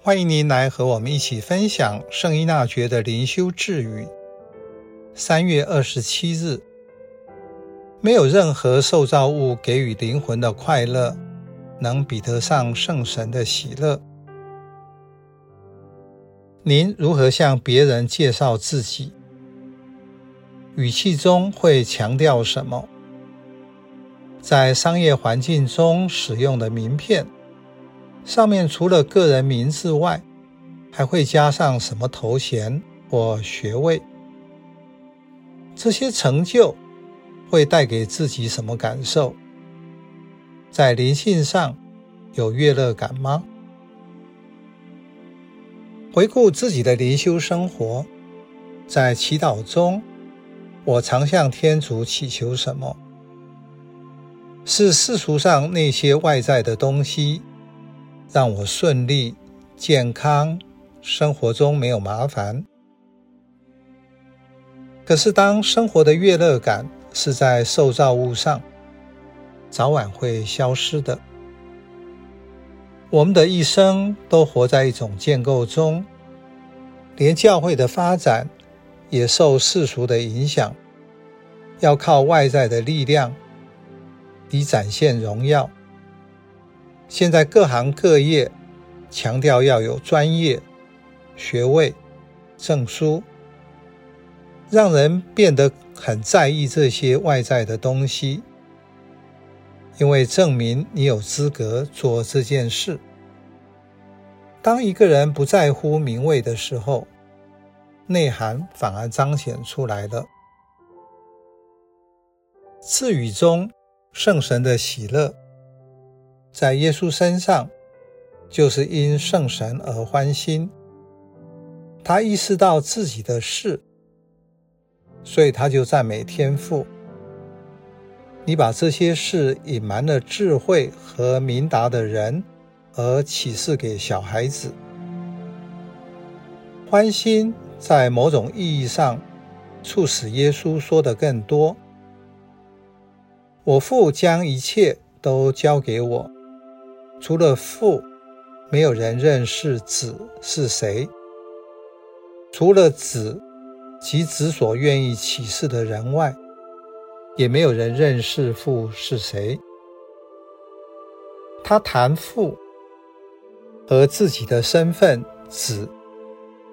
欢迎您来和我们一起分享圣依纳爵的灵修智语。三月二十七日，没有任何受造物给予灵魂的快乐，能比得上圣神的喜乐。您如何向别人介绍自己？语气中会强调什么？在商业环境中使用的名片，上面除了个人名字外，还会加上什么头衔或学位？这些成就会带给自己什么感受？在灵性上有悦乐感吗？回顾自己的灵修生活，在祈祷中，我常向天主祈求什么？是世俗上那些外在的东西？让我顺利、健康，生活中没有麻烦。可是，当生活的悦乐感是在受造物上，早晚会消失的。我们的一生都活在一种建构中，连教会的发展也受世俗的影响，要靠外在的力量以展现荣耀。现在各行各业强调要有专业、学位、证书，让人变得很在意这些外在的东西，因为证明你有资格做这件事。当一个人不在乎名位的时候，内涵反而彰显出来了。赐予中，圣神的喜乐。在耶稣身上，就是因圣神而欢欣。他意识到自己的事，所以他就赞美天父。你把这些事隐瞒了智慧和明达的人，而启示给小孩子。欢心在某种意义上，促使耶稣说得更多：“我父将一切都交给我。”除了父，没有人认识子是谁；除了子及子所愿意启示的人外，也没有人认识父是谁。他谈父和自己的身份子，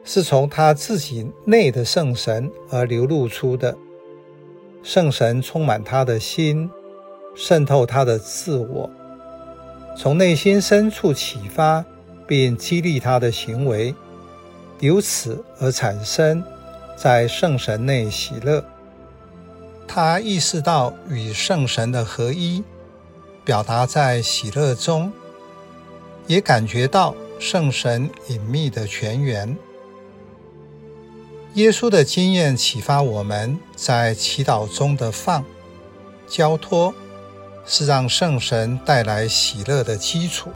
是从他自己内的圣神而流露出的。圣神充满他的心，渗透他的自我。从内心深处启发并激励他的行为，由此而产生在圣神内喜乐。他意识到与圣神的合一，表达在喜乐中，也感觉到圣神隐秘的泉源。耶稣的经验启发我们在祈祷中的放、交托。是让圣神带来喜乐的基础。